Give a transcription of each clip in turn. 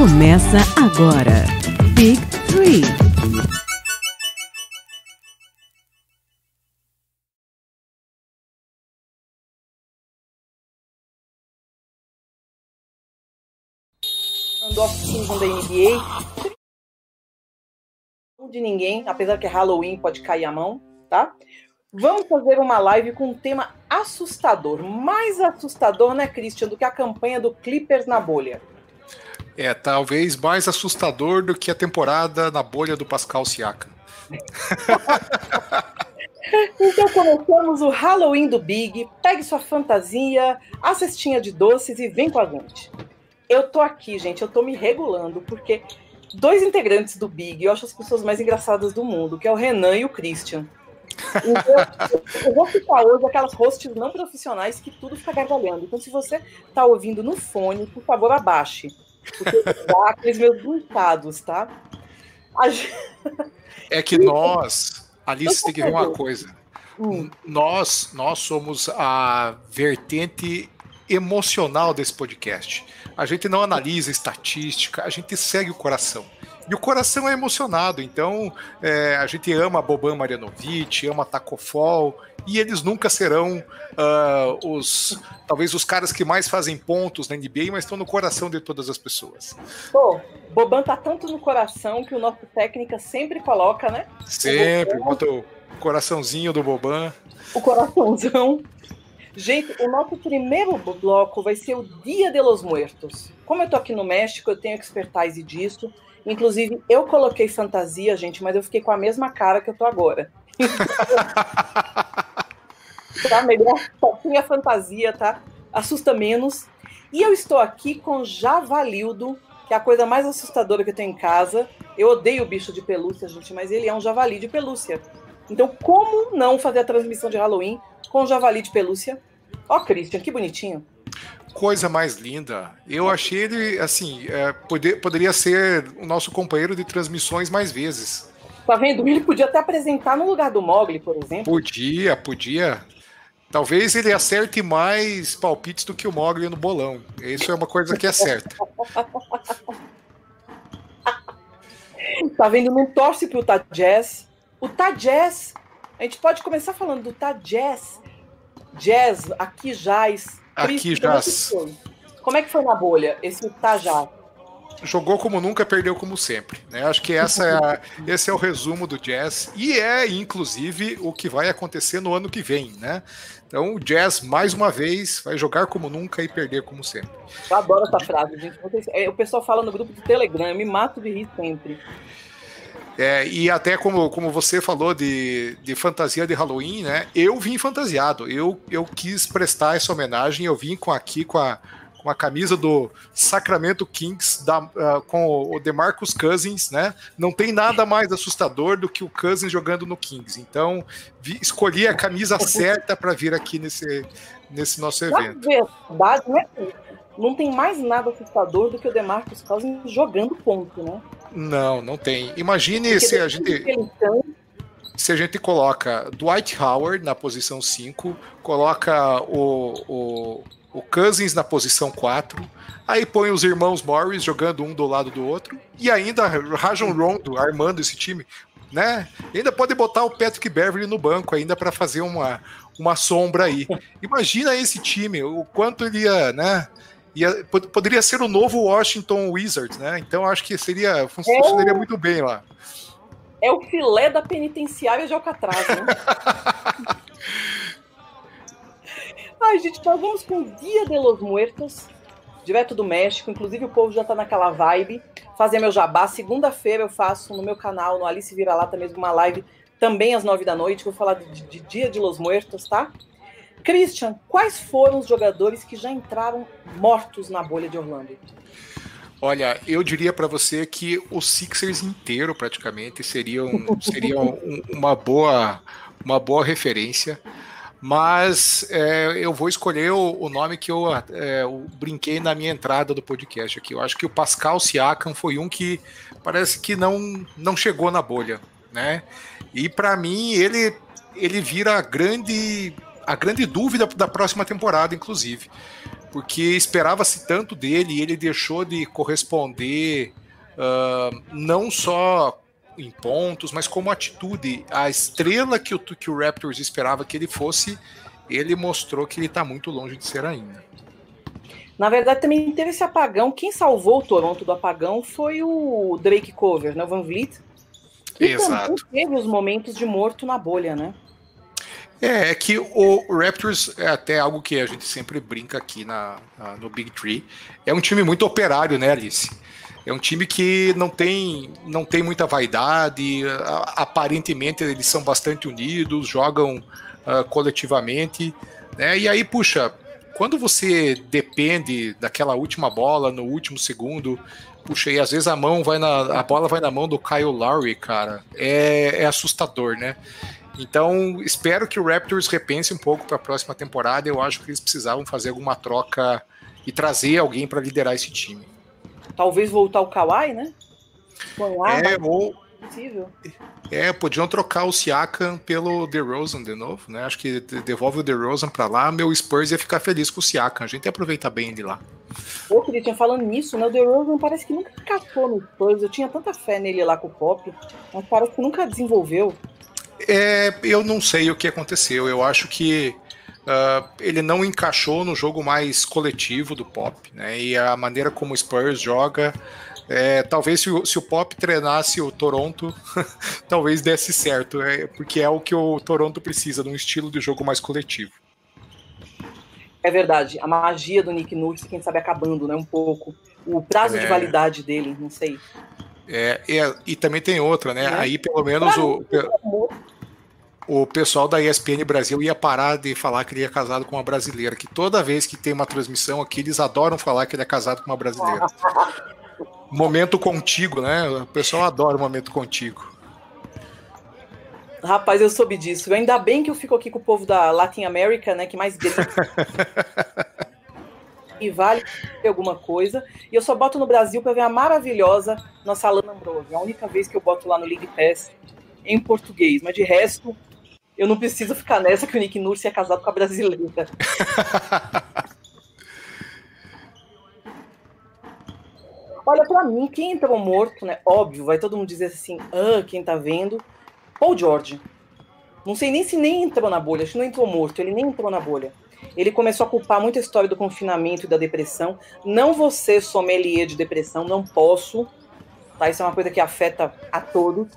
Começa agora. Big Three. do off-season da NBA. De ninguém, apesar que é Halloween, pode cair a mão, tá? Vamos fazer uma live com um tema assustador. Mais assustador, né, Christian, do que a campanha do Clippers na bolha. É, talvez mais assustador do que a temporada na bolha do Pascal Siakam. então começamos o Halloween do Big. Pegue sua fantasia, a cestinha de doces e vem com a gente. Eu tô aqui, gente, eu tô me regulando, porque dois integrantes do Big, eu acho as pessoas mais engraçadas do mundo, que é o Renan e o Christian. Então, eu vou ficar hoje aquelas hosts não profissionais que tudo fica gargalhando. Então, se você tá ouvindo no fone, por favor, abaixe. Aqueles meus brincados, tá? Gente... É que nós, Alice, tem que ver uma coisa. Hum. Nós, nós somos a vertente emocional desse podcast. A gente não analisa estatística, a gente segue o coração. E o coração é emocionado, então é, a gente ama Boban Marjanovic, ama Tacofol, e eles nunca serão uh, os talvez os caras que mais fazem pontos na NBA, mas estão no coração de todas as pessoas. Pô, Boban tá tanto no coração que o nosso técnica sempre coloca, né? Sempre, bota o coraçãozinho do Boban. O coraçãozão. Gente, o nosso primeiro bloco vai ser o Dia de los Muertos. Como eu tô aqui no México, eu tenho expertise disso. Inclusive, eu coloquei fantasia, gente, mas eu fiquei com a mesma cara que eu tô agora. Tá melhor, tinha fantasia, tá? Assusta menos. E eu estou aqui com Javalildo, que é a coisa mais assustadora que eu tenho em casa. Eu odeio o bicho de pelúcia, gente, mas ele é um javali de pelúcia. Então, como não fazer a transmissão de Halloween com javali de pelúcia? Ó, oh, Christian, que bonitinho. Coisa mais linda. Eu achei ele, assim, é, poder, poderia ser o nosso companheiro de transmissões mais vezes. Tá vendo? Ele podia até apresentar no lugar do Mogli, por exemplo. Podia, podia. Talvez ele acerte mais palpites do que o Mogli no bolão. Isso é uma coisa que é certa. tá vendo? Não torce pro Tajazz. O Tajazz, a gente pode começar falando do Tajazz Jazz, aqui jazz. Aqui jazz. Como é que foi na bolha, esse Tajá? Jogou como nunca, perdeu como sempre. Né? Acho que essa é a, esse é o resumo do Jazz e é, inclusive, o que vai acontecer no ano que vem. Né? Então, o Jazz, mais uma vez, vai jogar como nunca e perder como sempre. Eu adoro essa frase, gente. É, o pessoal fala no grupo do Telegram, eu me mato de rir sempre. É, e até como, como você falou de, de fantasia de Halloween, né? Eu vim fantasiado. Eu, eu quis prestar essa homenagem. Eu vim com aqui com a, com a camisa do Sacramento Kings da, uh, com o DeMarcus Cousins, né? Não tem nada mais assustador do que o Cousins jogando no Kings. Então, vi, escolhi a camisa certa para vir aqui nesse, nesse nosso evento. Na verdade, né? Não tem mais nada assustador do que o DeMarcus Cousins jogando ponto, né? Não, não tem. Imagine Porque se a gente. Se a gente coloca Dwight Howard na posição 5, coloca o, o, o Cousins na posição 4, aí põe os irmãos Morris jogando um do lado do outro, e ainda Rajon Rondo armando esse time, né? Ainda pode botar o Patrick Beverly no banco ainda para fazer uma, uma sombra aí. Imagina esse time, o quanto ele ia, né? Ia, poderia ser o novo Washington Wizards, né? Então acho que seria funcionaria é muito bem lá. É o filé da penitenciária de Alcatraz, né? Ai, gente, nós vamos com o Dia de los Muertos, direto do México. Inclusive, o povo já tá naquela vibe. Fazer meu jabá. Segunda-feira eu faço no meu canal, no Alice Vira Lata mesmo, uma live também às nove da noite. Vou falar de, de Dia de los Muertos, tá? Christian, quais foram os jogadores que já entraram mortos na bolha de Orlando? Olha, eu diria para você que o Sixers inteiro praticamente seria, um, seria um, uma boa uma boa referência, mas é, eu vou escolher o, o nome que eu, é, eu, brinquei na minha entrada do podcast aqui. Eu acho que o Pascal Siakam foi um que parece que não não chegou na bolha, né? E para mim ele ele vira grande a grande dúvida da próxima temporada, inclusive. porque esperava-se tanto dele e ele deixou de corresponder uh, não só em pontos, mas como atitude. A estrela que o, que o Raptors esperava que ele fosse, ele mostrou que ele está muito longe de ser ainda. Na verdade, também teve esse apagão. Quem salvou o Toronto do apagão foi o Drake Cover, né? O Van Vliet. E Exato. também teve os momentos de morto na bolha, né? É, é que o Raptors é até algo que a gente sempre brinca aqui na, na, no Big Tree. É um time muito operário, né, Alice? É um time que não tem, não tem muita vaidade, aparentemente eles são bastante unidos, jogam uh, coletivamente. Né? E aí, puxa, quando você depende daquela última bola no último segundo, puxa, e às vezes a mão vai na. A bola vai na mão do Kyle Lowry, cara, é, é assustador, né? Então, espero que o Raptors repense um pouco para a próxima temporada. Eu acho que eles precisavam fazer alguma troca e trazer alguém para liderar esse time. Talvez voltar o Kawhi, né? é, ou. Possível. É, podiam trocar o Siakam pelo DeRozan de novo, né? Acho que devolve o DeRozan para lá, meu Spurs ia ficar feliz com o Siakam. A gente ia aproveitar bem ele lá. Pô, Christian, falando nisso, né? O DeRozan parece que nunca catou no Spurs. Eu tinha tanta fé nele lá com o Pop, mas parece que nunca desenvolveu. É, eu não sei o que aconteceu. Eu acho que uh, ele não encaixou no jogo mais coletivo do Pop, né? E a maneira como o Spurs joga. É, talvez se o, se o, Pop treinasse o Toronto, talvez desse certo, é, porque é o que o Toronto precisa, de um estilo de jogo mais coletivo. É verdade, a magia do Nick Nurse, quem sabe acabando, né, um pouco. O prazo é... de validade dele, não sei. É, é, e também tem outra, né? É. Aí pelo menos o, o pessoal da ESPN Brasil ia parar de falar que ele é casado com uma brasileira, que toda vez que tem uma transmissão aqui, eles adoram falar que ele é casado com uma brasileira. momento contigo, né? O pessoal adora o momento contigo. Rapaz, eu soube disso. Ainda bem que eu fico aqui com o povo da Latin America, né? Que mais grita. e vale alguma coisa. E eu só boto no Brasil para ver a maravilhosa nossa Alana Ambrose. É a única vez que eu boto lá no League Pass em português. Mas de resto, eu não preciso ficar nessa que o Nick Nurse é casado com a brasileira. Olha, para mim, quem entrou morto, né? Óbvio, vai todo mundo dizer assim, ah, quem tá vendo. Paul George. Não sei nem se nem entrou na bolha, acho que não entrou morto, ele nem entrou na bolha. Ele começou a culpar muito a história do confinamento e da depressão. Não vou ser sommelier de depressão, não posso. Tá? Isso é uma coisa que afeta a todos.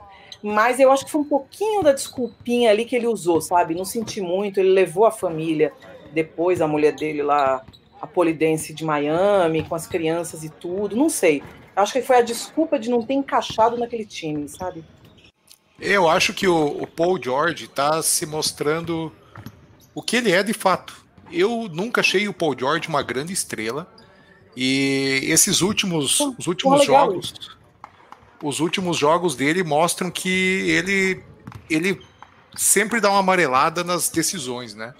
Mas eu acho que foi um pouquinho da desculpinha ali que ele usou, sabe? Não senti muito. Ele levou a família, depois a mulher dele lá, a polidense de Miami, com as crianças e tudo. Não sei. Acho que foi a desculpa de não ter encaixado naquele time, sabe? Eu acho que o, o Paul George está se mostrando o que ele é de fato. Eu nunca achei o Paul George uma grande estrela. E esses últimos, os últimos jogos, os últimos jogos dele mostram que ele, ele sempre dá uma amarelada nas decisões, né?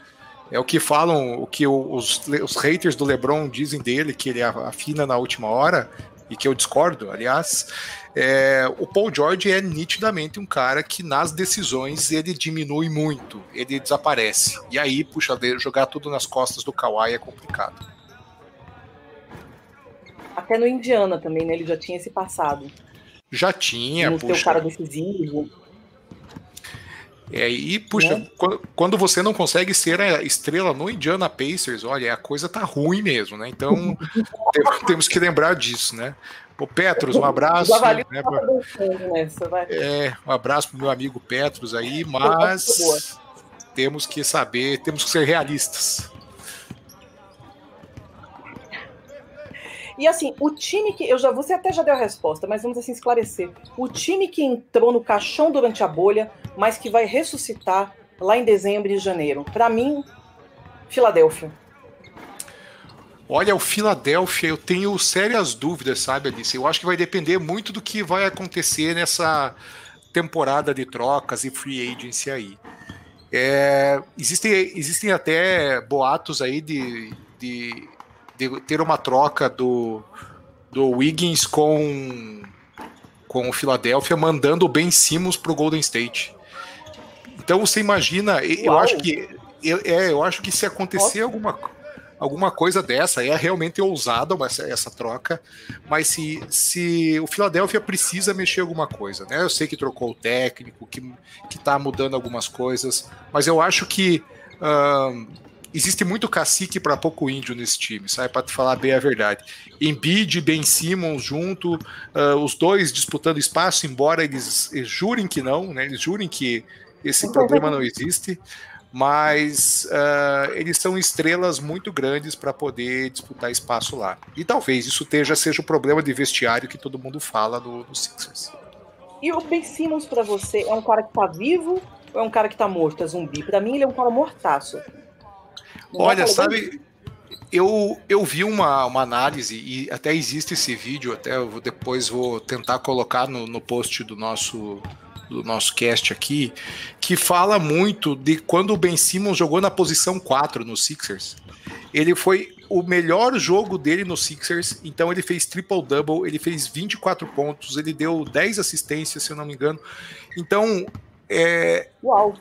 É o que falam, o que os, os haters do LeBron dizem dele, que ele afina na última hora, e que eu discordo, aliás. É, o Paul George é nitidamente um cara que nas decisões ele diminui muito, ele desaparece. E aí, puxa, jogar tudo nas costas do Kawhi é complicado. Até no Indiana também, né? Ele já tinha esse passado. Já tinha, puxa. cara decisivo. É, e, puxa, né? quando, você não consegue ser a estrela no Indiana Pacers, olha, a coisa tá ruim mesmo, né? Então, temos que lembrar disso, né? O Petros, um abraço. Né, pra... É, um abraço pro meu amigo Petros aí, mas temos que saber, temos que ser realistas. E assim, o time que. Eu já, você até já deu a resposta, mas vamos assim esclarecer. O time que entrou no caixão durante a bolha, mas que vai ressuscitar lá em dezembro e janeiro. Para mim, Filadélfia. Olha, o Filadélfia, eu tenho sérias dúvidas, sabe, Alice? Eu acho que vai depender muito do que vai acontecer nessa temporada de trocas e free agency aí. É, existem, existem até boatos aí de, de de ter uma troca do, do Wiggins com, com o Philadelphia, mandando o Ben Simmons para o Golden State. Então você imagina, Uau. eu acho que eu, é, eu acho que se acontecer alguma, alguma coisa dessa. É realmente ousada essa, essa troca, mas se, se o Philadelphia precisa mexer alguma coisa, né? Eu sei que trocou o técnico, que, que tá mudando algumas coisas, mas eu acho que. Existe muito cacique para pouco índio nesse time, sabe? Para falar bem a verdade. Embiid e Ben Simmons junto, uh, os dois disputando espaço, embora eles, jurem que não, né? Eles jurem que esse problema não existe, mas uh, eles são estrelas muito grandes para poder disputar espaço lá. E talvez isso teja, seja o problema de vestiário que todo mundo fala no, no Sixers. E o Ben Simmons para você é um cara que tá vivo ou é um cara que tá morto, é zumbi? Para mim ele é um cara mortaço. Olha, sabe, eu, eu vi uma, uma análise e até existe esse vídeo, até eu depois vou tentar colocar no, no post do nosso do nosso cast aqui, que fala muito de quando o Ben Simmons jogou na posição 4 no Sixers. Ele foi o melhor jogo dele no Sixers, então ele fez triple-double, ele fez 24 pontos, ele deu 10 assistências, se eu não me engano. Então, é, Uau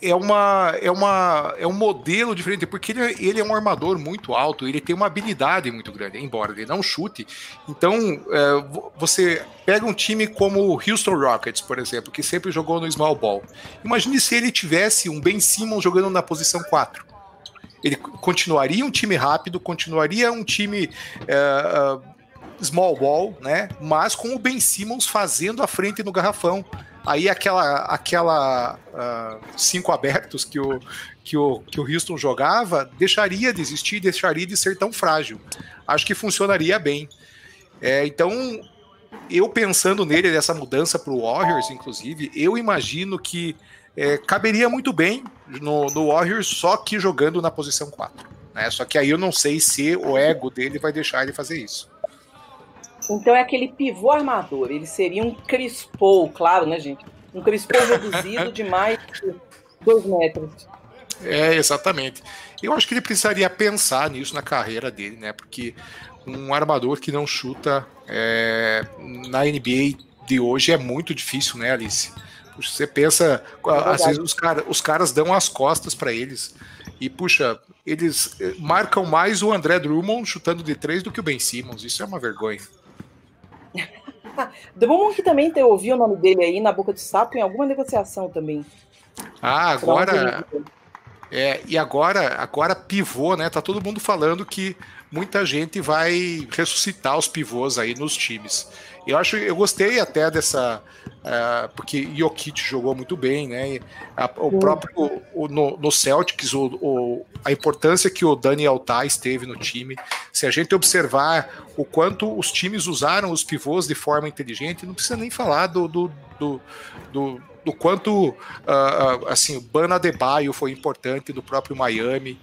é uma é uma é um modelo diferente porque ele, ele é um armador muito alto ele tem uma habilidade muito grande embora ele não chute então é, você pega um time como o Houston Rockets por exemplo que sempre jogou no small ball imagine se ele tivesse um Ben Simmons jogando na posição 4 ele continuaria um time rápido continuaria um time é, uh, small ball, né? Mas com o Ben Simmons fazendo a frente no garrafão. Aí aquela, aquela uh, cinco abertos que o, que, o, que o Houston jogava deixaria de existir, deixaria de ser tão frágil. Acho que funcionaria bem. É, então, eu pensando nele, nessa mudança para o Warriors, inclusive, eu imagino que é, caberia muito bem no, no Warriors, só que jogando na posição 4. Né? Só que aí eu não sei se o ego dele vai deixar ele fazer isso. Então é aquele pivô armador. Ele seria um Crispo, claro, né, gente? Um Crispo reduzido de mais de dois metros. É, exatamente. Eu acho que ele precisaria pensar nisso na carreira dele, né? Porque um armador que não chuta é, na NBA de hoje é muito difícil, né, Alice? Você pensa, é às vezes os, cara, os caras dão as costas para eles. E, puxa, eles eh, marcam mais o André Drummond chutando de três do que o Ben Simmons. Isso é uma vergonha. Drummond que também te ouviu o nome dele aí na boca do sapo em alguma negociação também. Ah, agora. É, e agora, agora pivô, né? Tá todo mundo falando que muita gente vai ressuscitar os pivôs aí nos times. Eu acho, eu gostei até dessa, uh, porque Jokic jogou muito bem, né? A, o próprio o, no, no, Celtics, o, o, a importância que o Daniel Tais teve no time. Se a gente observar o quanto os times usaram os pivôs de forma inteligente, não precisa nem falar do, do, do, do do quanto uh, assim o Bana Adebayo foi importante do próprio Miami.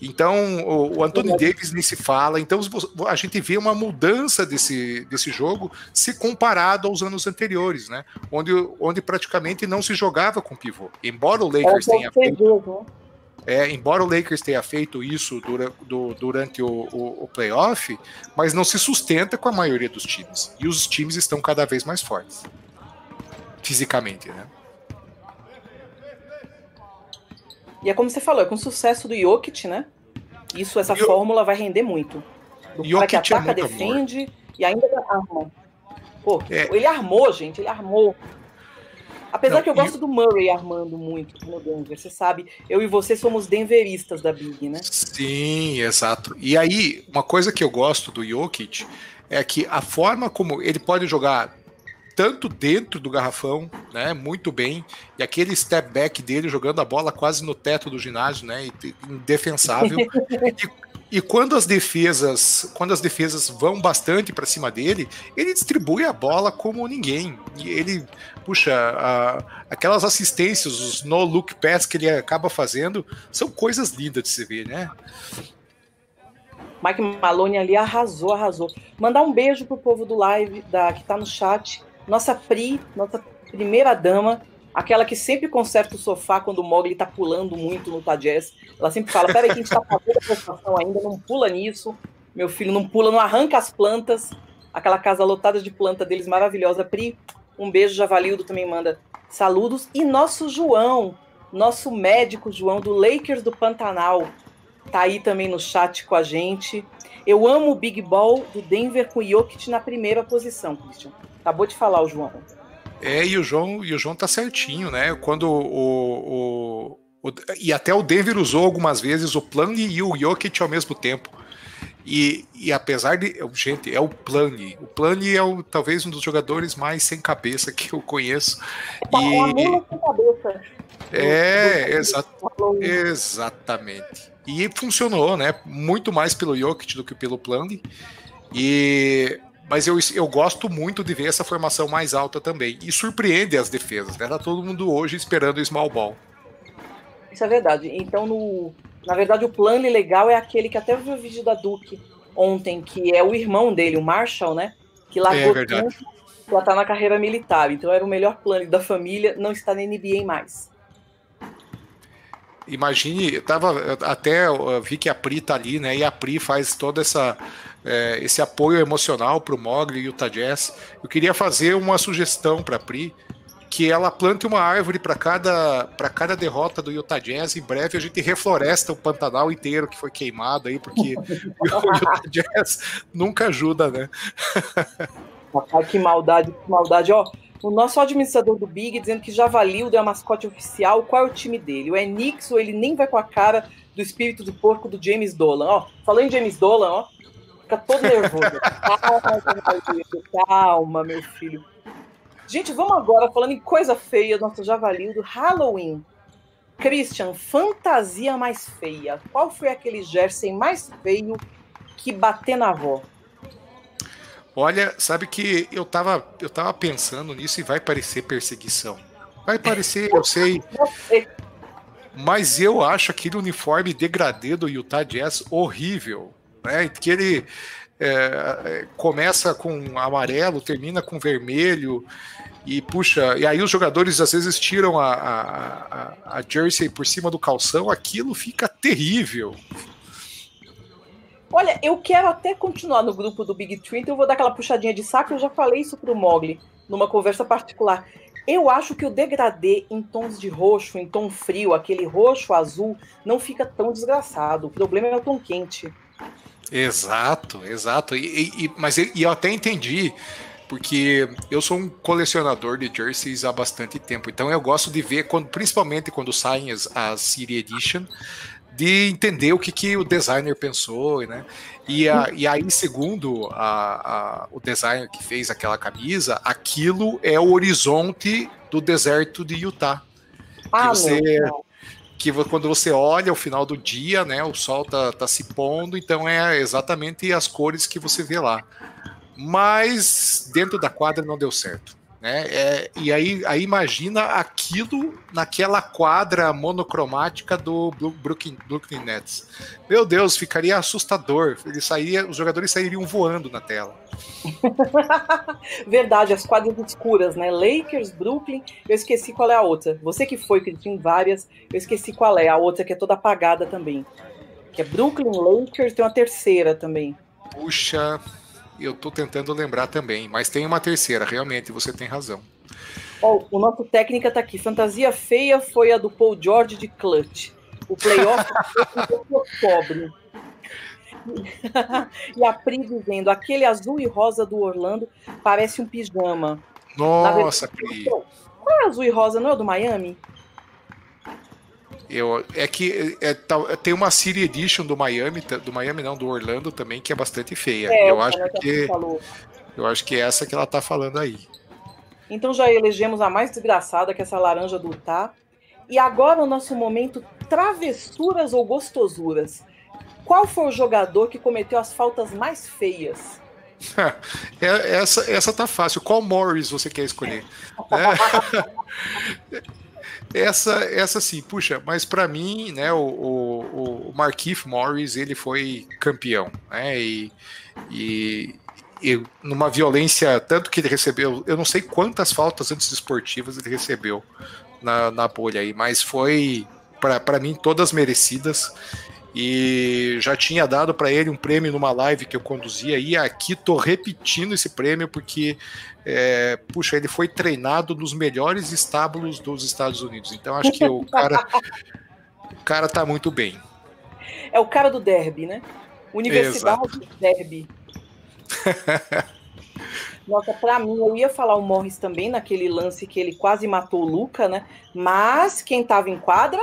Então, o, o Anthony Davis nem se fala. Então, a gente vê uma mudança desse, desse jogo se comparado aos anos anteriores, né? Onde, onde praticamente não se jogava com pivô. Embora o Lakers é tenha feito. É, embora o Lakers tenha feito isso dura, do, durante o, o, o, playoff, mas não se sustenta com a maioria dos times. E os times estão cada vez mais fortes. Fisicamente, né? E é como você falou, é com o sucesso do Jokic, né? Isso, essa fórmula vai render muito. Do Jokic cara que é ataca, é defende amor. e ainda arma. Pô, é. ele armou, gente, ele armou. Apesar Não, que eu gosto e... do Murray armando muito no Denver, você sabe, eu e você somos denveristas da Big, né? Sim, exato. E aí, uma coisa que eu gosto do Jokic é que a forma como ele pode jogar tanto dentro do garrafão, né, muito bem, e aquele step back dele jogando a bola quase no teto do ginásio, né, indefensável. e, e quando as defesas, quando as defesas vão bastante para cima dele, ele distribui a bola como ninguém. E ele puxa a, aquelas assistências, os no look pass que ele acaba fazendo, são coisas lindas de se ver, né? Mike Maloney ali arrasou, arrasou. Mandar um beijo pro povo do live da que tá no chat nossa Pri, nossa primeira dama, aquela que sempre conserta o sofá quando o Mogli tá pulando muito no Tadjess. Ela sempre fala: peraí, que a gente tá fazendo a prestação ainda, não pula nisso. Meu filho não pula, não arranca as plantas. Aquela casa lotada de planta deles maravilhosa. Pri, um beijo. Javalildo também manda saludos. E nosso João, nosso médico João do Lakers do Pantanal. tá aí também no chat com a gente. Eu amo o Big Ball do Denver com o Jokic na primeira posição, Christian. Acabou de falar o João. É, e o João, e o João tá certinho, né? Quando o, o, o e até o Denver usou algumas vezes o Plane e o Jokic ao mesmo tempo. E, e apesar de. Gente, é o Plane. O Plane é o, talvez um dos jogadores mais sem cabeça que eu conheço. Tá, e, é sem cabeça. É, exa exatamente. E funcionou, né? Muito mais pelo Jokic do que pelo Plane. E mas eu, eu gosto muito de ver essa formação mais alta também. E surpreende as defesas, né? Tá todo mundo hoje esperando o small ball. Isso é verdade. Então, no, na verdade, o plano legal é aquele que até viu o vídeo da Duke ontem, que é o irmão dele, o Marshall, né? Que largou é tudo pra estar na carreira militar. Então era o melhor plano da família, não está na NBA mais. Imagine, eu tava até eu vi que a Pri tá ali, né? E a Pri faz toda essa é, esse apoio emocional para o Mogli e o Jazz. Eu queria fazer uma sugestão para a Pri, que ela plante uma árvore para cada, para cada derrota do Utah Jazz. Em breve a gente refloresta o Pantanal inteiro que foi queimado aí, porque o Utah Jazz nunca ajuda, né? que maldade, que maldade. Ó, o nosso administrador do Big dizendo que Javalildo é a mascote oficial. Qual é o time dele? O Enix ou ele nem vai com a cara do espírito de porco do James Dolan? Ó, falando em James Dolan, ó, Fica todo nervoso. calma, calma, meu filho. Gente, vamos agora, falando em coisa feia, nosso javali do Halloween. Christian, fantasia mais feia. Qual foi aquele jersey mais feio que bater na avó? Olha, sabe que eu tava, eu tava pensando nisso e vai parecer perseguição. Vai parecer, eu sei. Mas eu acho aquele uniforme degradê do Utah Jazz horrível né? Que ele é, começa com amarelo, termina com vermelho e puxa, e aí os jogadores às vezes tiram a, a, a, jersey por cima do calção, aquilo fica terrível. Olha, eu quero até continuar no grupo do Big Tree, então eu vou dar aquela puxadinha de saco, eu já falei isso pro Mogli numa conversa particular. Eu acho que o degradê em tons de roxo, em tom frio, aquele roxo azul, não fica tão desgraçado. O problema é o tom quente. Exato, exato. E, e, mas e eu até entendi, porque eu sou um colecionador de jerseys há bastante tempo. Então eu gosto de ver, quando, principalmente quando saem as, as City Edition, de entender o que, que o designer pensou, né? E, a, e aí, segundo a, a, o designer que fez aquela camisa, aquilo é o horizonte do deserto de Utah. Ah, você, meu que quando você olha o final do dia, né, o sol tá, tá se pondo, então é exatamente as cores que você vê lá. Mas dentro da quadra não deu certo. Né? É, e aí, aí imagina aquilo naquela quadra monocromática do Brooklyn, Brooklyn Nets. Meu Deus, ficaria assustador. Ele sairia, os jogadores sairiam voando na tela. Verdade, as quadras escuras, né? Lakers, Brooklyn, eu esqueci qual é a outra. Você que foi, que tinha várias, eu esqueci qual é. A outra que é toda apagada também. Que é Brooklyn, Lakers, tem uma terceira também. Puxa, eu tô tentando lembrar também, mas tem uma terceira, realmente, você tem razão. Oh, o nosso técnica tá aqui. Fantasia feia foi a do Paul George de Clutch. O playoff foi pobre. e a Pri dizendo: aquele azul e rosa do Orlando parece um pijama. Nossa, Pri. Qual é azul e rosa? Não é o do Miami? Eu, é que é, é, tem uma City Edition do Miami, do Miami não, do Orlando também, que é bastante feia. É, eu acho que eu acho que é essa que ela tá falando aí. Então já elegemos a mais desgraçada, que é essa laranja do Tá. E agora o nosso momento travessuras ou gostosuras. Qual foi o jogador que cometeu as faltas mais feias? É, essa, essa tá fácil. Qual Morris você quer escolher? É. Essa, essa sim, puxa, mas para mim, né, o, o, o Marquise Morris, ele foi campeão, né, e, e, e, numa violência, tanto que ele recebeu, eu não sei quantas faltas antes esportivas ele recebeu na, na bolha aí, mas foi, para mim, todas merecidas, e já tinha dado para ele um prêmio numa live que eu conduzia e aqui tô repetindo esse prêmio porque é, puxa, ele foi treinado nos melhores estábulos dos Estados Unidos. Então acho que o cara, o cara tá muito bem. É o cara do derby, né? Universidade Exato. derby. Nossa, pra mim, eu ia falar o Morris também naquele lance que ele quase matou o Luca, né? Mas quem tava em quadra,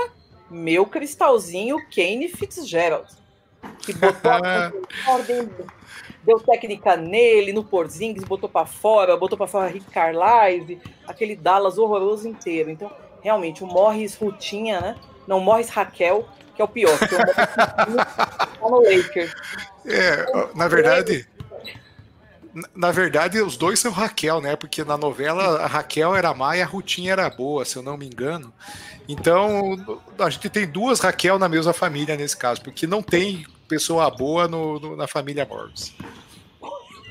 meu cristalzinho, Kane Fitzgerald. Que botou a ordem, deu técnica nele, no Porzingis, botou para fora, botou para fora Rick Carlisle, aquele Dallas horroroso inteiro. Então, realmente, o Morris Rutinha, né? Não, Morris Raquel, que é o pior. Que é o no Lakers. É, na verdade na verdade, os dois são Raquel, né? Porque na novela a Raquel era má e a Rutinha era boa, se eu não me engano. Então, a gente tem duas Raquel na mesma família nesse caso, porque não tem pessoa boa no, no na família Morris.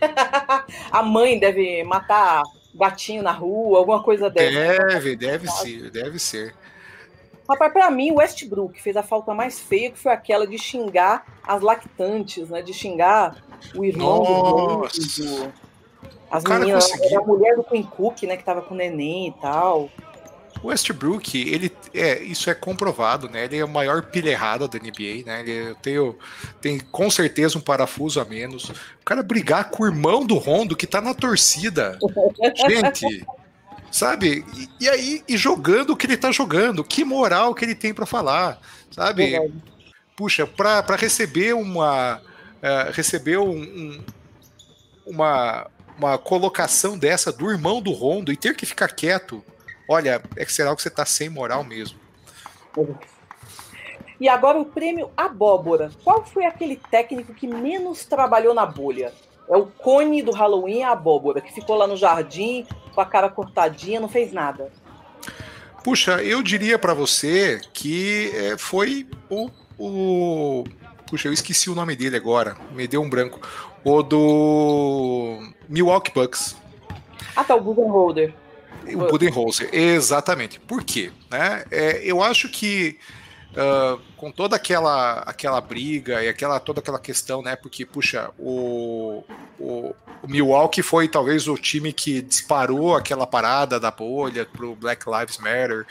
a mãe deve matar gatinho na rua, alguma coisa dessa. Deve, deve ser, deve ser. Rapaz, pra mim, o Westbrook fez a falta mais feia, que foi aquela de xingar as lactantes, né? De xingar o irmão Nossa. do, As meninas, conseguiu... a mulher do Queen Cook, né? Que tava com o neném e tal. O Westbrook, ele é, isso é comprovado, né? Ele é o maior pilha errada da NBA, né? Ele tem, tem com certeza um parafuso a menos. O cara brigar com o irmão do Rondo que tá na torcida. Gente, sabe? E, e, aí, e jogando o que ele tá jogando, que moral que ele tem para falar, sabe? Puxa, para receber uma. Uh, receber um, um, uma, uma colocação dessa do irmão do Rondo e ter que ficar quieto, olha, é que será que você tá sem moral mesmo. E agora o prêmio Abóbora. Qual foi aquele técnico que menos trabalhou na bolha? É o cone do Halloween, a abóbora, que ficou lá no jardim com a cara cortadinha, não fez nada. Puxa, eu diria para você que é, foi o, o. Puxa, eu esqueci o nome dele agora, me deu um branco. O do Milwaukee Bucks. Ah, tá, o Budenholzer. O Budenholzer, exatamente. Por quê? Né? É, eu acho que uh, com toda aquela, aquela briga e aquela toda aquela questão, né? Porque, puxa, o, o, o Milwaukee foi talvez o time que disparou aquela parada da bolha pro Black Lives Matter,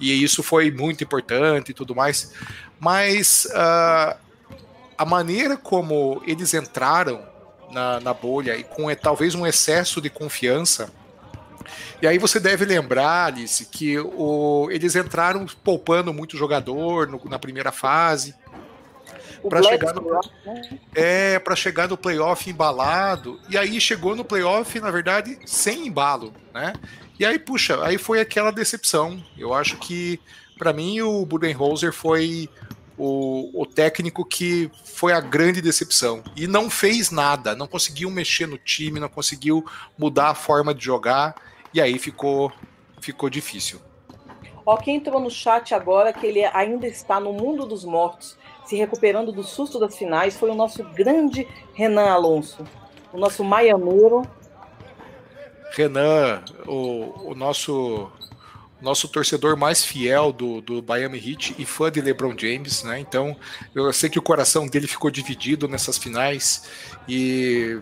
e isso foi muito importante e tudo mais. Mas uh, a maneira como eles entraram na, na bolha e com talvez um excesso de confiança e aí você deve lembrar, Alice, que o, eles entraram poupando muito jogador no, na primeira fase. Para chegar no, né? é para chegar no playoff embalado e aí chegou no playoff na verdade sem embalo, né? E aí puxa, aí foi aquela decepção. Eu acho que para mim o Budenholzer foi o, o, técnico que foi a grande decepção e não fez nada, não conseguiu mexer no time, não conseguiu mudar a forma de jogar e aí ficou, ficou difícil. Ó, quem entrou no chat agora, que ele ainda está no mundo dos mortos, se recuperando do susto das finais, foi o nosso grande Renan Alonso, o nosso maianeiro. Renan, o, o nosso nosso torcedor mais fiel do, do Miami Heat e fã de LeBron James, né? Então, eu sei que o coração dele ficou dividido nessas finais e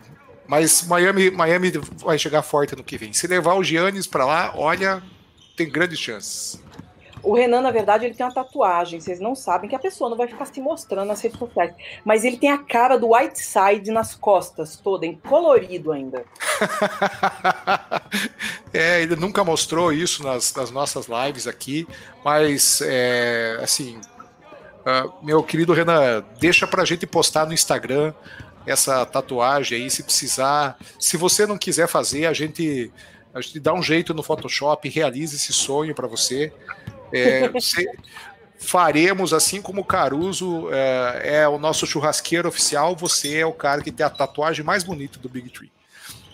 mas Miami, Miami vai chegar forte no que vem. Se levar o Giannis para lá, olha, tem grandes chances. O Renan, na verdade, ele tem uma tatuagem. Vocês não sabem que a pessoa não vai ficar se mostrando nas redes sociais. Mas ele tem a cara do Whiteside nas costas, toda, em colorido ainda. é, ele nunca mostrou isso nas, nas nossas lives aqui. Mas, é, assim, uh, meu querido Renan, deixa pra gente postar no Instagram essa tatuagem aí, se precisar. Se você não quiser fazer, a gente, a gente dá um jeito no Photoshop, realiza esse sonho para você. É, você. Faremos, assim como o Caruso é, é, o nosso churrasqueiro oficial, você é o cara que tem a tatuagem mais bonita do Big Tree.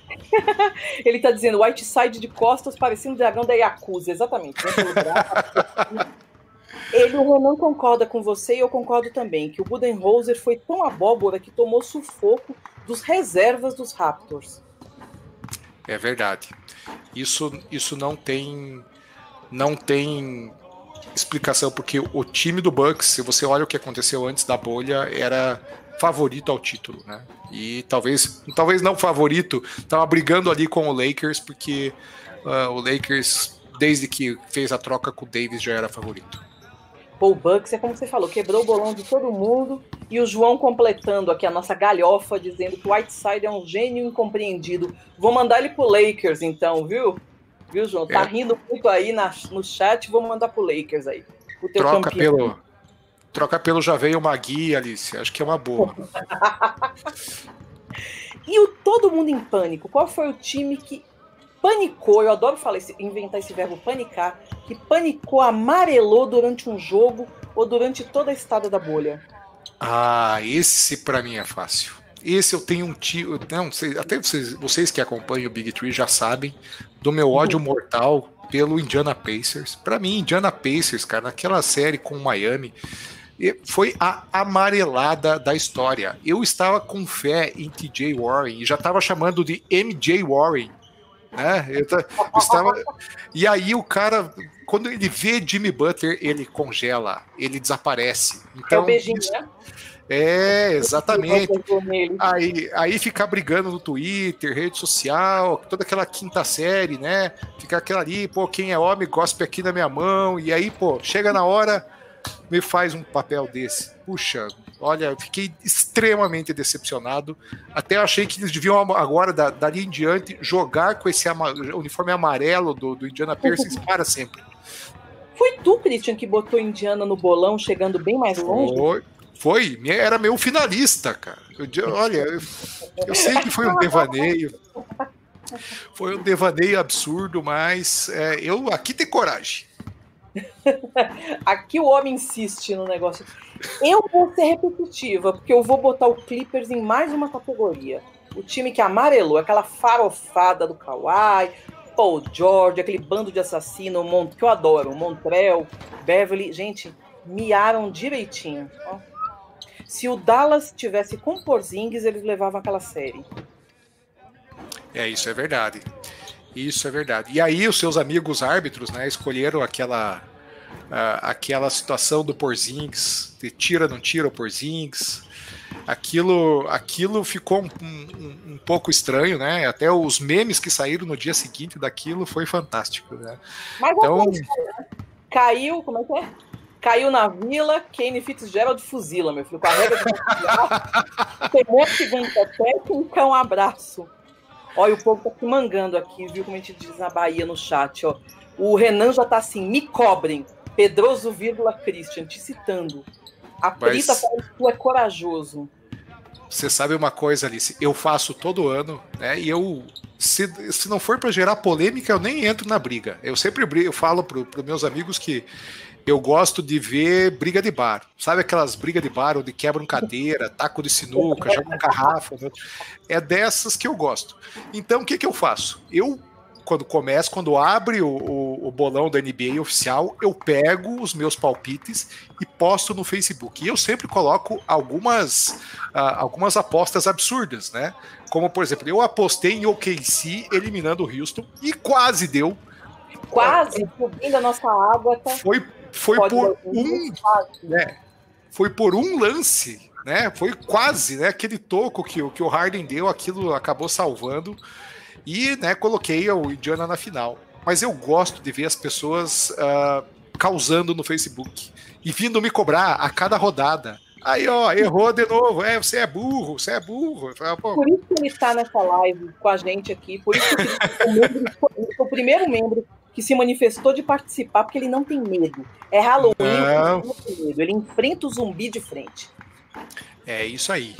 Ele está dizendo White Side de costas, parecendo o dragão da Yakuza, exatamente. Né? Ele, o Renan concorda com você e eu concordo também que o Budenholzer foi tão abóbora que tomou sufoco dos reservas dos Raptors. É verdade. Isso, isso não tem não tem explicação porque o time do Bucks, se você olha o que aconteceu antes da bolha, era favorito ao título, né? E talvez, talvez não favorito, estava brigando ali com o Lakers porque uh, o Lakers desde que fez a troca com o Davis já era favorito. Paul Bucks é como você falou, quebrou o bolão de todo mundo. E o João completando aqui a nossa galhofa, dizendo que o Whiteside é um gênio incompreendido. Vou mandar ele pro Lakers, então, viu? Viu, João? Tá é. rindo muito aí na, no chat, vou mandar pro Lakers aí. O teu Troca campeão. pelo. Troca pelo já veio uma guia, Alice. Acho que é uma boa. e o Todo Mundo em Pânico, qual foi o time que panicou? Eu adoro falar esse, inventar esse verbo panicar, que panicou, amarelou durante um jogo ou durante toda a estada da bolha? Ah, esse para mim é fácil. Esse eu tenho um tio, não sei, até vocês, vocês que acompanham o Big Tree já sabem do meu ódio mortal pelo Indiana Pacers. Para mim, Indiana Pacers, cara, naquela série com Miami, foi a amarelada da história. Eu estava com fé em TJ Warren e já estava chamando de MJ Warren. Né? Eu, eu estava... E aí o cara, quando ele vê Jimmy Butler, ele congela, ele desaparece. Então, é o beijinho, isso... né? É, exatamente. Aí, aí ficar brigando no Twitter, rede social, toda aquela quinta série, né? Ficar aquela ali, pô, quem é homem, gospe aqui na minha mão. E aí, pô, chega na hora, me faz um papel desse. Puxa, olha, eu fiquei extremamente decepcionado. Até achei que eles deviam agora, dali em diante, jogar com esse ama uniforme amarelo do, do Indiana Pacers para sempre. Foi tu, Christian, que botou Indiana no bolão, chegando bem mais longe? Foi, foi era meu finalista, cara. Eu, olha, eu, eu sei que foi um devaneio. Foi um devaneio absurdo, mas é, eu aqui tem coragem. Aqui o homem insiste no negócio. Eu vou ser repetitiva, porque eu vou botar o Clippers em mais uma categoria. O time que amarelou, aquela farofada do Kawhi, Paul George, aquele bando de assassino que eu adoro, Montrell, Beverly. Gente, miaram direitinho. Ó. Se o Dallas tivesse com Porzingis, eles levavam aquela série. É, isso é verdade. Isso é verdade. E aí os seus amigos árbitros, né, escolheram aquela aquela situação do Porzingis, de tira não tira o Porzingis. Aquilo, aquilo ficou um, um, um, pouco estranho, né? Até os memes que saíram no dia seguinte daquilo foi fantástico, né? Mas então, né? caiu, como é que é? Caiu na vila, Kane Fitzgerald fuzila, meu filho, com a regra do Tem segunda técnica, um abraço. Olha, o povo tá se mangando aqui, viu como a gente diz na Bahia no chat, ó. O Renan já tá assim, me cobrem. Pedroso, vírgula, Christian, te citando. A Prita fala que tu é corajoso. Você sabe uma coisa, Alice? Eu faço todo ano, né? E eu, se, se não for para gerar polêmica, eu nem entro na briga. Eu sempre brigo, eu falo para os meus amigos que eu gosto de ver briga de bar. Sabe aquelas brigas de bar onde quebram cadeira, taco de sinuca, jogam garrafa? Né? É dessas que eu gosto. Então, o que, que eu faço? Eu, quando começa, quando abre o, o, o, bolão da NBA oficial, eu pego os meus palpites e posto no Facebook. E eu sempre coloco algumas, uh, algumas apostas absurdas, né? Como, por exemplo, eu apostei em OKC eliminando o Houston e quase deu. Quase, subindo a nossa água. Tá... Foi foi Pode por um, né, foi por um lance, né? Foi quase, né? Aquele toco que, que o Harden deu, aquilo acabou salvando e, né? Coloquei o Indiana na final. Mas eu gosto de ver as pessoas uh, causando no Facebook e vindo me cobrar a cada rodada. Aí, ó, errou de novo. É, você é burro, você é burro. Por isso que ele está nessa live com a gente aqui. Por isso que ele é o primeiro membro que se manifestou de participar porque ele não tem medo. É Halloween, não. ele não tem medo. Ele enfrenta o zumbi de frente. É isso aí.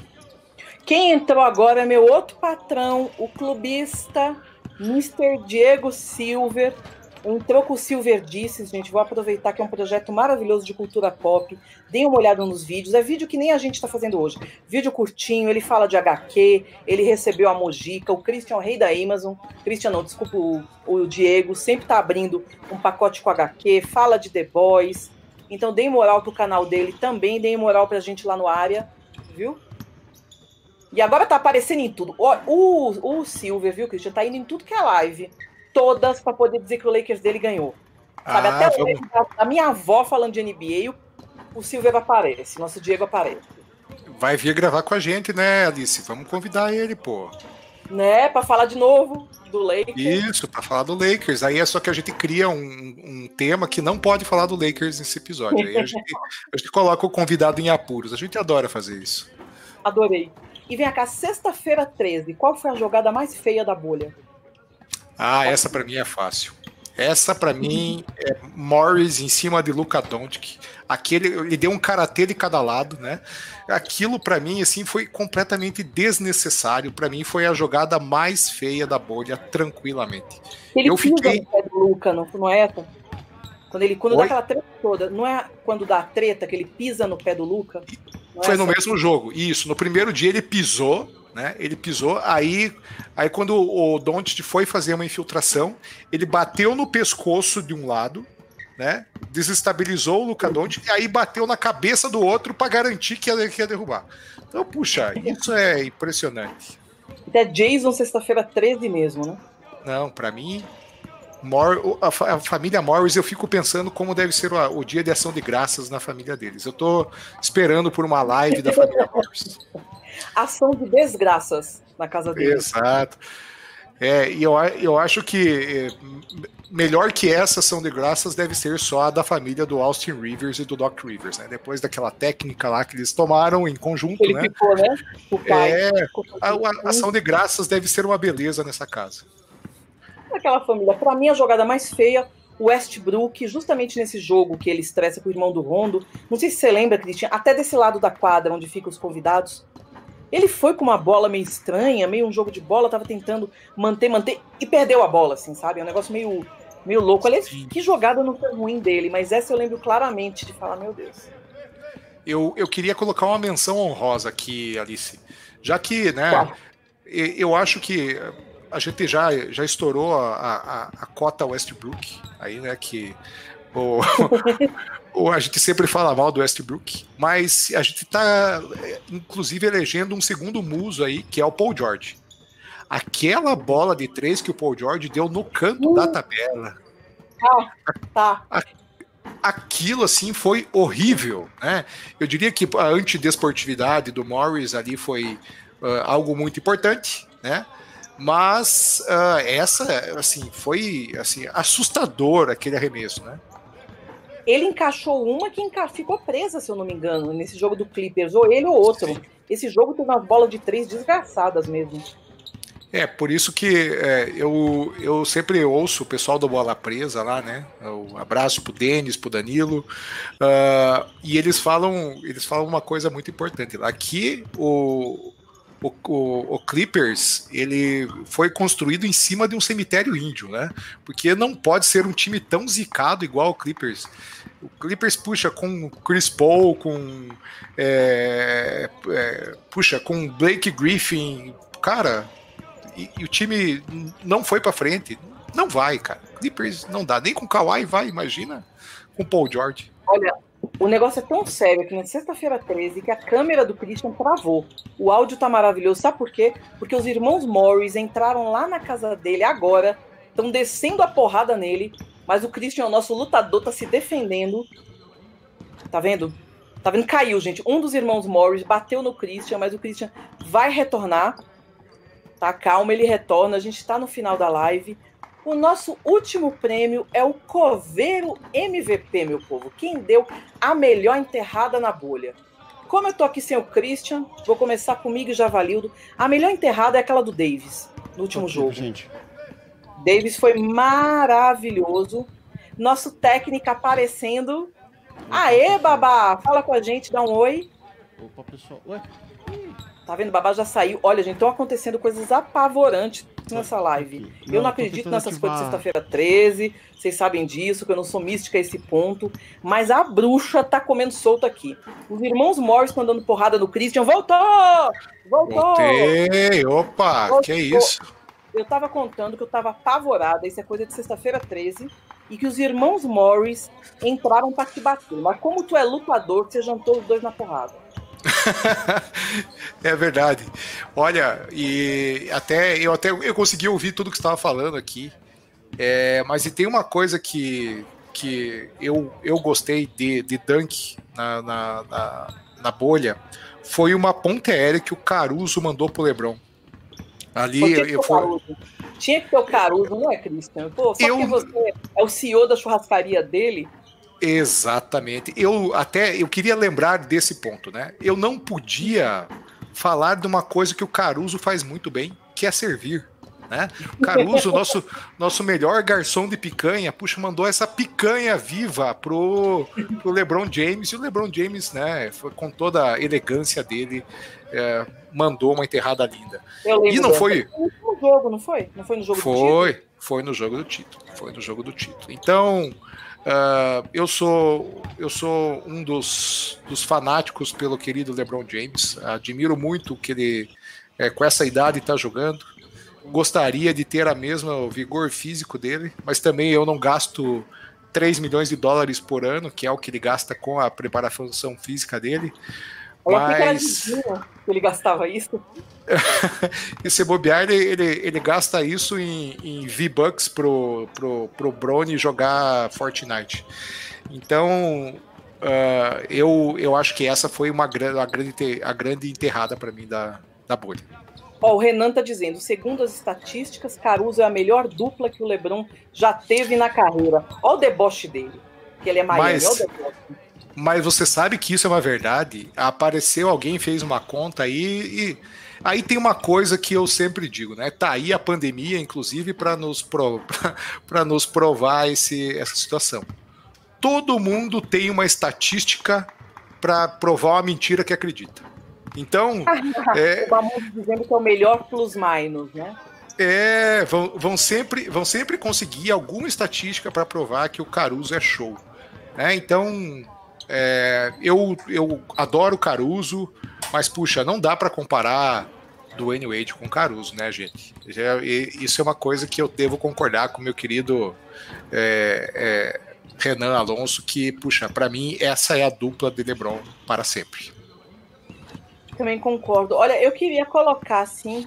Quem entrou agora é meu outro patrão, o clubista Mr. Diego Silver, Entrou com o Silver Disses, gente. Vou aproveitar que é um projeto maravilhoso de cultura pop. Deem uma olhada nos vídeos. É vídeo que nem a gente está fazendo hoje. Vídeo curtinho, ele fala de HQ, ele recebeu a Mojica, o Christian, o rei da Amazon. Christian, não, desculpa, o, o Diego, sempre está abrindo um pacote com HQ, fala de The Boys. Então, deem moral pro canal dele também, deem moral pra gente lá no área, viu? E agora tá aparecendo em tudo. O, o, o Silver, viu, Christian? Tá indo em tudo que é live todas para poder dizer que o Lakers dele ganhou. Sabe, ah, até vamos... a minha avó falando de NBA, o, o Silver aparece, nosso Diego aparece. Vai vir gravar com a gente, né, Alice? Vamos convidar ele, pô. Né, para falar de novo do Lakers. Isso, para falar do Lakers. Aí é só que a gente cria um, um, tema que não pode falar do Lakers nesse episódio. Aí a gente, a gente coloca o convidado em apuros. A gente adora fazer isso. Adorei. E vem cá, sexta-feira 13, qual foi a jogada mais feia da bolha? Ah, essa para mim é fácil. Essa para mim é Morris em cima de Luka Doncic. Aquele, ele deu um karatê de cada lado, né? Aquilo para mim assim foi completamente desnecessário. Para mim foi a jogada mais feia da bolha, tranquilamente. Ele eu fiquei no pé do Luca, não, não é? Quando ele quando dá aquela treta toda, não é quando dá a treta que ele pisa no pé do Luca? Foi é no mesmo jogo. Isso, no primeiro dia ele pisou né? Ele pisou, aí, aí quando o Doncic foi fazer uma infiltração, ele bateu no pescoço de um lado, né? Desestabilizou o Luca Doncic e aí bateu na cabeça do outro para garantir que ia, que ia derrubar. Então, puxa, isso é impressionante. É Jason sexta-feira 13 mesmo, né? Não, para mim, Mor a, a, família Morris, eu fico pensando como deve ser o, o, dia de ação de graças na família deles. Eu tô esperando por uma live da família Morris. ação de desgraças na casa dele. Exato. É, e eu, eu acho que é, melhor que essa ação de graças deve ser só a da família do Austin Rivers e do Doc Rivers, né? Depois daquela técnica lá que eles tomaram em conjunto, Ele né? Ficou, né? O pai. É, a, a ação de graças deve ser uma beleza nessa casa. Aquela família, para mim a jogada mais feia o Westbrook, justamente nesse jogo que ele estressa com o irmão do Rondo. Não sei se você lembra, Cristian, até desse lado da quadra onde ficam os convidados, ele foi com uma bola meio estranha, meio um jogo de bola, tava tentando manter, manter, e perdeu a bola, assim, sabe? É um negócio meio, meio louco. Aliás, Sim. que jogada não foi ruim dele, mas essa eu lembro claramente de falar, meu Deus. Eu, eu queria colocar uma menção honrosa aqui, Alice. Já que, né, claro. eu acho que a gente já, já estourou a, a, a cota Westbrook, aí, né, que o, a gente sempre fala mal do Westbrook, mas a gente está, inclusive, elegendo um segundo muso aí, que é o Paul George. Aquela bola de três que o Paul George deu no canto da tabela. Ah, tá. aquilo assim foi horrível, né? Eu diria que a antidesportividade do Morris ali foi uh, algo muito importante, né? Mas uh, essa, assim, foi assim assustador aquele arremesso, né? Ele encaixou uma que enca... ficou presa, se eu não me engano, nesse jogo do Clippers, ou ele ou outro. Sim. Esse jogo tem uma bola de três desgraçadas mesmo. É, por isso que é, eu, eu sempre ouço o pessoal do Bola Presa lá, né? Um abraço pro Denis, pro Danilo. Uh, e eles falam, eles falam uma coisa muito importante lá, que o, o, o, o, Clippers ele foi construído em cima de um cemitério índio, né? Porque não pode ser um time tão zicado igual o Clippers. O Clippers puxa com Chris Paul, com é, é, puxa com Blake Griffin, cara, e, e o time não foi para frente. Não vai, cara. Clippers não dá nem com Kawhi vai, imagina com Paul George. Olha, o negócio é tão sério que na sexta-feira 13 que a câmera do Christian travou. O áudio tá maravilhoso. Sabe por quê? Porque os irmãos Morris entraram lá na casa dele agora, estão descendo a porrada nele, mas o Christian, o nosso lutador, tá se defendendo. Tá vendo? Tá vendo? Caiu, gente. Um dos irmãos Morris bateu no Christian, mas o Christian vai retornar. Tá calma, ele retorna. A gente tá no final da live. O nosso último prêmio é o Coveiro MVP, meu povo. Quem deu a melhor enterrada na bolha. Como eu tô aqui sem o Christian, vou começar comigo e Javalildo. A melhor enterrada é aquela do Davis, no último okay, jogo. Gente. Davis foi maravilhoso. Nosso técnico aparecendo. Aê, babá! Fala com a gente, dá um oi. Opa, pessoal. Ué? Tá vendo? Babá já saiu. Olha, gente, estão acontecendo coisas apavorantes nessa live. Não, eu não acredito nessas coisas de sexta-feira 13. Vocês sabem disso, que eu não sou mística a esse ponto. Mas a bruxa tá comendo solto aqui. Os irmãos Morris estão dando porrada no Christian. Voltou! Voltou! Voltei! Opa! Voltou. Que é isso? Eu tava contando que eu tava apavorada. Isso é coisa de sexta-feira 13. E que os irmãos Morris entraram para te bater. Mas como tu é lutador, você jantou os dois na porrada. é verdade. Olha, e até eu até eu consegui ouvir tudo que estava falando aqui. É, mas e tem uma coisa que, que eu, eu gostei de, de Dunk na, na, na, na bolha foi uma ponte aérea que o Caruso mandou pro Lebron. Ali eu, foi, Tinha que ter o Caruso, não é, Cristian? Pô, só eu... que você é o CEO da churrascaria dele. Exatamente. Eu até eu queria lembrar desse ponto, né? Eu não podia falar de uma coisa que o Caruso faz muito bem, que é servir. Né? Caruso, nosso, nosso melhor garçom de picanha, puxa, mandou essa picanha viva pro, pro LeBron James, e o LeBron James, né, foi, com toda a elegância dele, é, mandou uma enterrada linda. e não foi. no jogo, não foi? Não foi no jogo foi, do título? Foi, no jogo do título. Foi no jogo do título. Então, uh, eu sou eu sou um dos, dos fanáticos pelo querido LeBron James. Admiro muito que ele, é, com essa idade, está jogando gostaria de ter a mesma vigor físico dele, mas também eu não gasto 3 milhões de dólares por ano, que é o que ele gasta com a preparação física dele. Eu mas que ele gastava isso. e se bobear, ele, ele, ele gasta isso em, em V-Bucks pro, pro, pro Brony jogar Fortnite. Então, uh, eu, eu acho que essa foi uma, a, grande, a grande enterrada para mim da, da bolha. Ó, o Renan tá dizendo, segundo as estatísticas, Caruso é a melhor dupla que o LeBron já teve na carreira. Ó o deboche dele, que ele é Miami, mas, mas você sabe que isso é uma verdade? Apareceu alguém, fez uma conta aí e... Aí tem uma coisa que eu sempre digo, né? Tá aí a pandemia, inclusive, para nos, pro... nos provar esse, essa situação. Todo mundo tem uma estatística para provar uma mentira que acredita. Então. é, o dizendo que é o melhor plus-minus, né? É, vão, vão, sempre, vão sempre conseguir alguma estatística para provar que o Caruso é show. Né? Então, é, eu, eu adoro Caruso, mas puxa, não dá para comparar Dwayne Wade com Caruso, né, gente? Isso é uma coisa que eu devo concordar com meu querido é, é, Renan Alonso, que, puxa, para mim essa é a dupla de LeBron para sempre. Também concordo. Olha, eu queria colocar assim,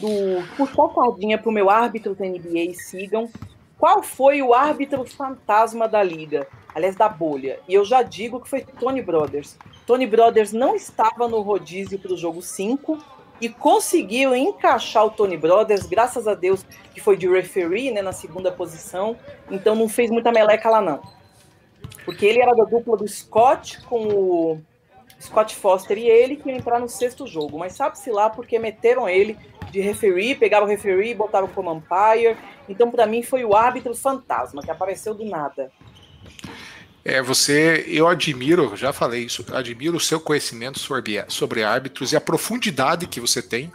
do puxar para o meu árbitro da NBA sigam. Qual foi o árbitro fantasma da liga? Aliás, da bolha. E eu já digo que foi Tony Brothers. Tony Brothers não estava no rodízio para o jogo 5 e conseguiu encaixar o Tony Brothers, graças a Deus, que foi de referee, né, na segunda posição. Então não fez muita meleca lá, não. Porque ele era da dupla do Scott com o Scott Foster e ele que iam entrar no sexto jogo, mas sabe-se lá porque meteram ele de referee, pegaram o referee, botaram como umpire. Então, para mim, foi o árbitro fantasma que apareceu do nada. É, você, eu admiro, já falei isso, admiro o seu conhecimento sobre, sobre árbitros e a profundidade que você tem.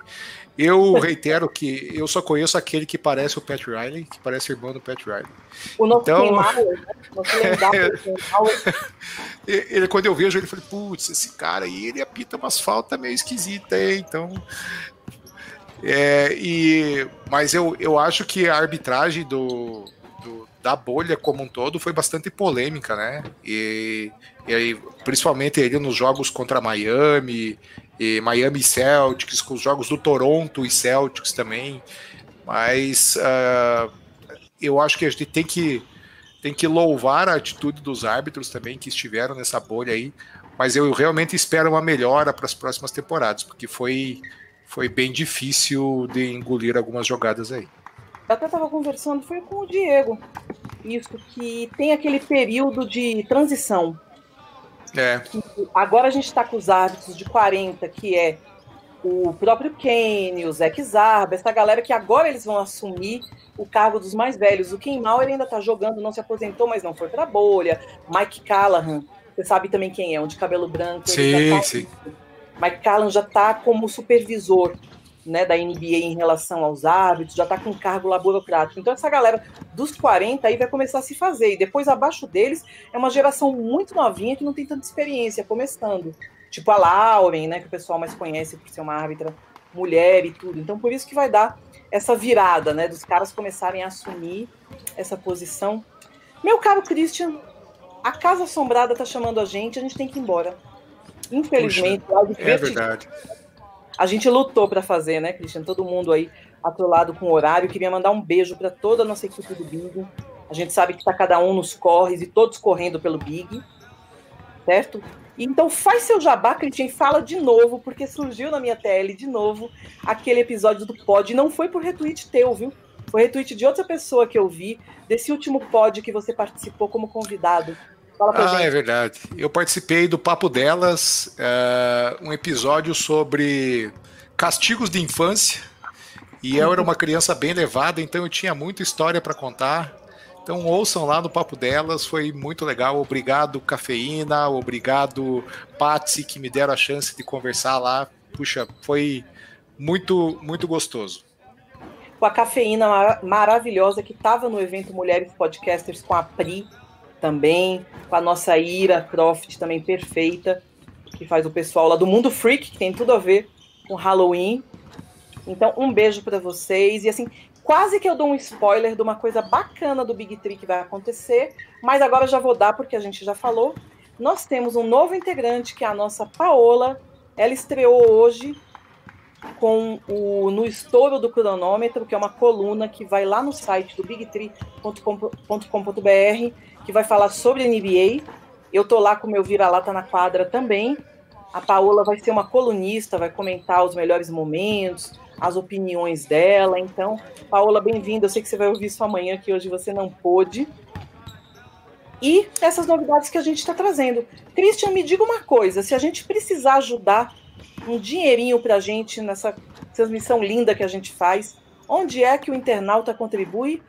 Eu reitero que eu só conheço aquele que parece o Pat Riley, que parece irmão do Pat Riley. O nosso então, né? ele, quando eu vejo ele, eu falei, putz, esse cara aí, ele apita umas faltas meio esquisitas, hein? Então. É, e, mas eu, eu acho que a arbitragem do, da bolha como um todo foi bastante polêmica, né? E, e aí, principalmente ele nos jogos contra Miami e Miami Celtics, com os jogos do Toronto e Celtics também. Mas uh, eu acho que a gente tem que, tem que louvar a atitude dos árbitros também que estiveram nessa bolha aí. Mas eu realmente espero uma melhora para as próximas temporadas, porque foi, foi bem difícil de engolir algumas jogadas aí. Eu até estava conversando, foi com o Diego, isso, que tem aquele período de transição é. Agora a gente está com os árbitros de 40, que é o próprio Kenny, o Zac Zarba, essa galera que agora eles vão assumir o cargo dos mais velhos. O Kim Mal ele ainda está jogando, não se aposentou, mas não foi para bolha. Mike Callahan, você sabe também quem é, um de cabelo branco. Sim, tá... sim. Mike Callahan já está como supervisor né, da NBA em relação aos árbitros, já está com cargo lá burocrático. Então, essa galera dos 40 aí vai começar a se fazer. E depois, abaixo deles, é uma geração muito novinha que não tem tanta experiência, começando. Tipo a Lauren, né, que o pessoal mais conhece por ser uma árbitra mulher e tudo. Então, por isso que vai dar essa virada, né, dos caras começarem a assumir essa posição. Meu caro Christian, a Casa Assombrada tá chamando a gente, a gente tem que ir embora. Infelizmente, Puxa, é verdade. A gente lutou para fazer, né, Cristian? Todo mundo aí atolado com o horário. Queria mandar um beijo para toda a nossa equipe do Big. A gente sabe que está cada um nos corres e todos correndo pelo Big, certo? Então faz seu jabá, Cristian, e fala de novo, porque surgiu na minha tele de novo aquele episódio do Pod. Não foi por retweet teu, viu? foi retweet de outra pessoa que eu vi, desse último pod que você participou como convidado. Fala pra ah, gente. é verdade. Eu participei do Papo Delas, uh, um episódio sobre castigos de infância. E eu era uma criança bem levada, então eu tinha muita história para contar. Então ouçam lá no Papo Delas, foi muito legal. Obrigado, Cafeína, obrigado, Patsy, que me deram a chance de conversar lá. Puxa, foi muito, muito gostoso. Com a Cafeína mar maravilhosa que estava no evento Mulheres Podcasters com a Pri também, com a nossa Ira Croft também perfeita, que faz o pessoal lá do Mundo Freak, que tem tudo a ver com Halloween. Então, um beijo para vocês. E assim, quase que eu dou um spoiler de uma coisa bacana do Big Tree que vai acontecer, mas agora já vou dar porque a gente já falou. Nós temos um novo integrante que é a nossa Paola. Ela estreou hoje com o no estouro do cronômetro, que é uma coluna que vai lá no site do bigtree.com.br, que vai falar sobre NBA. Eu tô lá com o meu vira-lata na quadra também. A Paola vai ser uma colunista, vai comentar os melhores momentos, as opiniões dela. Então, Paola, bem-vinda. Eu sei que você vai ouvir isso amanhã, que hoje você não pôde. E essas novidades que a gente está trazendo. Christian, me diga uma coisa: se a gente precisar ajudar um dinheirinho para a gente nessa transmissão linda que a gente faz, onde é que o internauta contribui?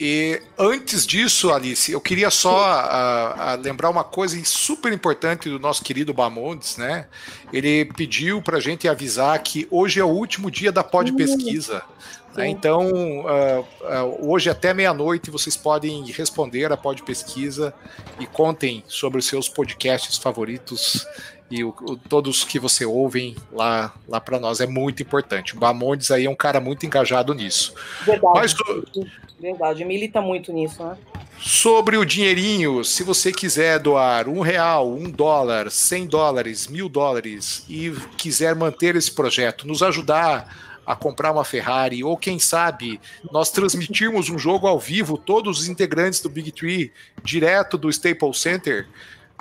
E antes disso, Alice, eu queria só a, a lembrar uma coisa super importante do nosso querido Bamondes, né? Ele pediu para a gente avisar que hoje é o último dia da pod pesquisa. Né? Então, uh, uh, hoje até meia-noite vocês podem responder a pod pesquisa e contem sobre os seus podcasts favoritos e o, o, todos que você ouvem lá, lá para nós é muito importante. O Bamondes aí é um cara muito engajado nisso. Verdade. Mas, Verdade, milita muito nisso, né? Sobre o dinheirinho, se você quiser doar um real, um dólar, cem dólares, mil dólares e quiser manter esse projeto, nos ajudar a comprar uma Ferrari, ou quem sabe nós transmitirmos um jogo ao vivo, todos os integrantes do Big Tree, direto do Staples Center,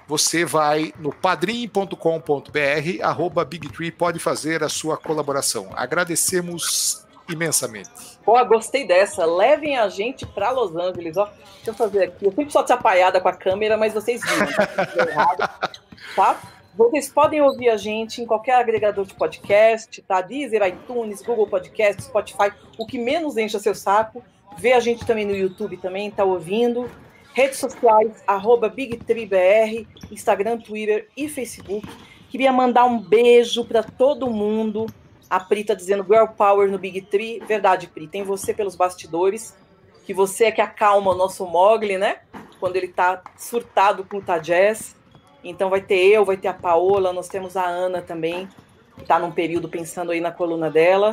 você vai no padrim.com.br, arroba Big Tree, pode fazer a sua colaboração. Agradecemos imensamente. Pô, gostei dessa. Levem a gente para Los Angeles. Ó, deixa eu fazer aqui. Eu sempre sou atrapalhada com a câmera, mas vocês viram. tá? Vocês podem ouvir a gente em qualquer agregador de podcast, tá? Deezer, iTunes, Google Podcast, Spotify, o que menos encha seu saco. Vê a gente também no YouTube também, tá ouvindo. Redes sociais, arroba BigTreeBR, Instagram, Twitter e Facebook. Queria mandar um beijo para todo mundo. A Pri tá dizendo Girl Power no Big Tree. Verdade, Pri, tem você pelos bastidores, que você é que acalma o nosso Mogli, né? Quando ele tá surtado com o Tajazz. Então vai ter eu, vai ter a Paola, nós temos a Ana também, que tá num período pensando aí na coluna dela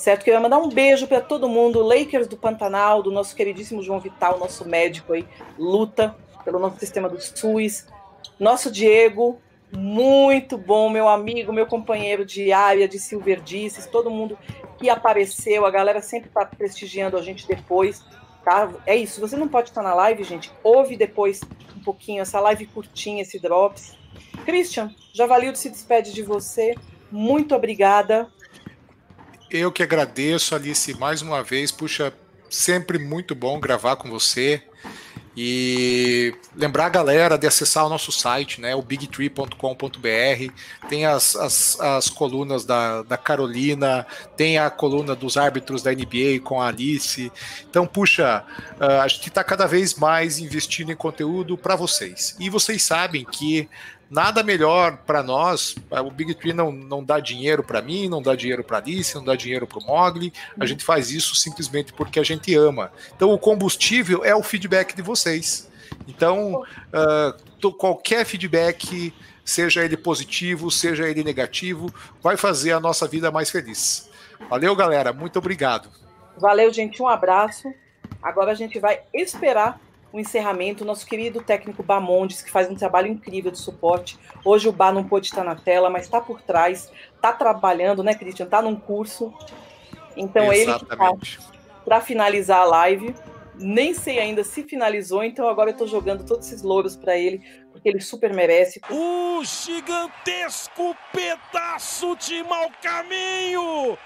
certo? Que eu ia mandar um beijo para todo mundo, Lakers do Pantanal, do nosso queridíssimo João Vital, nosso médico aí, luta pelo nosso sistema do SUS. Nosso Diego, muito bom, meu amigo, meu companheiro de área, de Silverdices, todo mundo que apareceu, a galera sempre está prestigiando a gente depois, tá? É isso, você não pode estar na live, gente, ouve depois um pouquinho essa live curtinha, esse Drops. Christian, Javalildo se despede de você, muito obrigada. Eu que agradeço, Alice, mais uma vez. Puxa, sempre muito bom gravar com você. E lembrar a galera de acessar o nosso site, né, o bigtree.com.br. Tem as, as, as colunas da, da Carolina, tem a coluna dos árbitros da NBA com a Alice. Então, puxa, a gente está cada vez mais investindo em conteúdo para vocês. E vocês sabem que nada melhor para nós. O Big Tree não, não dá dinheiro para mim, não dá dinheiro para Alice, não dá dinheiro para o Mogli. A gente faz isso simplesmente porque a gente ama. Então, o combustível é o feedback de vocês. Então, uh, qualquer feedback, seja ele positivo, seja ele negativo, vai fazer a nossa vida mais feliz. Valeu, galera. Muito obrigado. Valeu, gente. Um abraço. Agora a gente vai esperar o encerramento, nosso querido técnico Bamondes, que faz um trabalho incrível de suporte. Hoje o Bá não pôde estar na tela, mas está por trás, está trabalhando, né, Cristian? Está num curso. Então Exatamente. ele para finalizar a live. Nem sei ainda se finalizou, então agora eu estou jogando todos esses louros para ele, porque ele super merece. O gigantesco pedaço de mau caminho